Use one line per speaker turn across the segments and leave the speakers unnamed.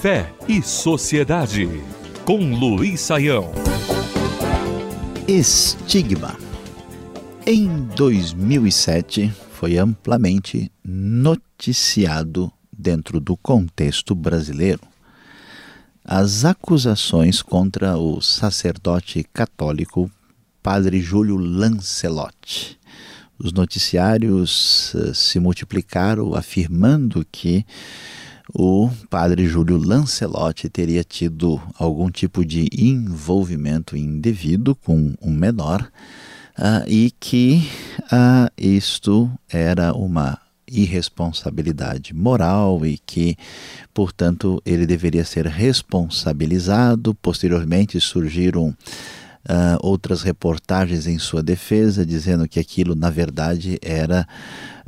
Fé e Sociedade, com Luiz Saião.
Estigma. Em 2007, foi amplamente noticiado dentro do contexto brasileiro as acusações contra o sacerdote católico Padre Júlio Lancelotti. Os noticiários uh, se multiplicaram afirmando que o padre Júlio Lancelotti teria tido algum tipo de envolvimento indevido com um menor uh, e que uh, isto era uma irresponsabilidade moral e que, portanto, ele deveria ser responsabilizado. Posteriormente surgiram uh, outras reportagens em sua defesa, dizendo que aquilo, na verdade, era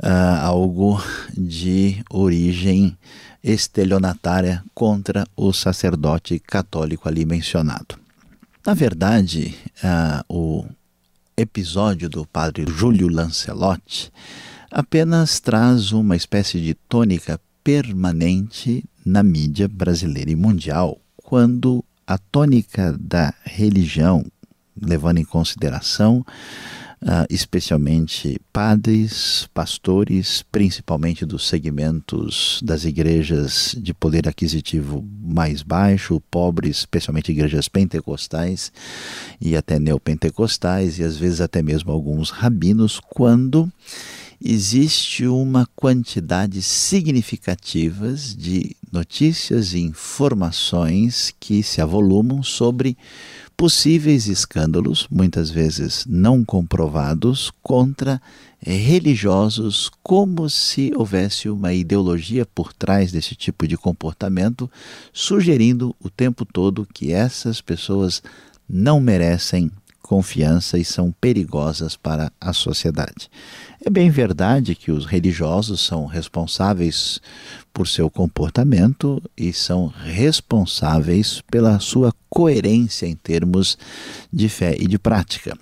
uh, algo de origem estelionatária contra o sacerdote católico ali mencionado. Na verdade, uh, o episódio do padre Júlio Lancelotti apenas traz uma espécie de tônica permanente na mídia brasileira e mundial, quando a tônica da religião, levando em consideração uh, especialmente padres, pastores, principalmente dos segmentos das igrejas de poder aquisitivo mais baixo, pobres, especialmente igrejas pentecostais e até neopentecostais, e às vezes até mesmo alguns rabinos, quando existe uma quantidade significativa de notícias e informações que se avolumam sobre possíveis escândalos, muitas vezes não comprovados, contra religiosos, como se houvesse uma ideologia por trás desse tipo de comportamento, sugerindo o tempo todo que essas pessoas não merecem confiança e são perigosas para a sociedade. É bem verdade que os religiosos são responsáveis por seu comportamento e são responsáveis pela sua coerência em termos de fé e de prática.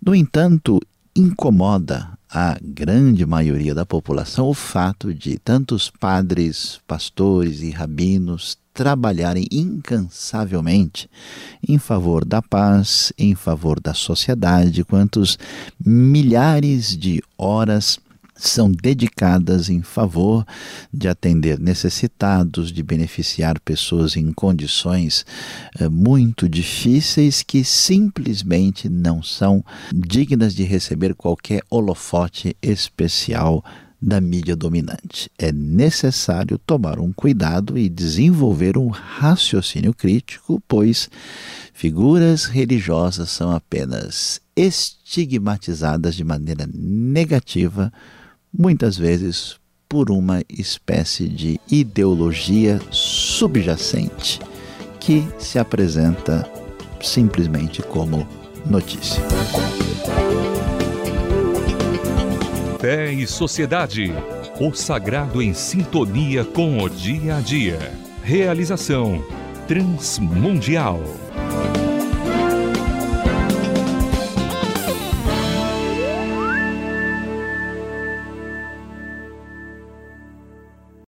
No entanto, incomoda a grande maioria da população o fato de tantos padres, pastores e rabinos trabalharem incansavelmente em favor da paz, em favor da sociedade, quantos milhares de horas são dedicadas em favor de atender necessitados, de beneficiar pessoas em condições eh, muito difíceis que simplesmente não são dignas de receber qualquer holofote especial da mídia dominante. É necessário tomar um cuidado e desenvolver um raciocínio crítico, pois figuras religiosas são apenas estigmatizadas de maneira negativa, muitas vezes por uma espécie de ideologia subjacente que se apresenta simplesmente como notícia.
Fé e Sociedade. O sagrado em sintonia com o dia a dia. Realização Transmundial.